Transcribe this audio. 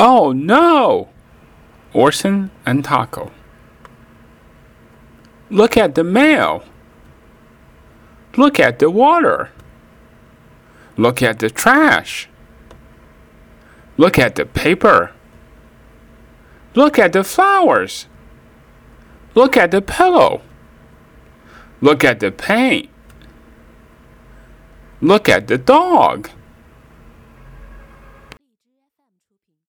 Oh no! Orson and Taco. Look at the mail. Look at the water. Look at the trash. Look at the paper. Look at the flowers. Look at the pillow. Look at the paint. Look at the dog.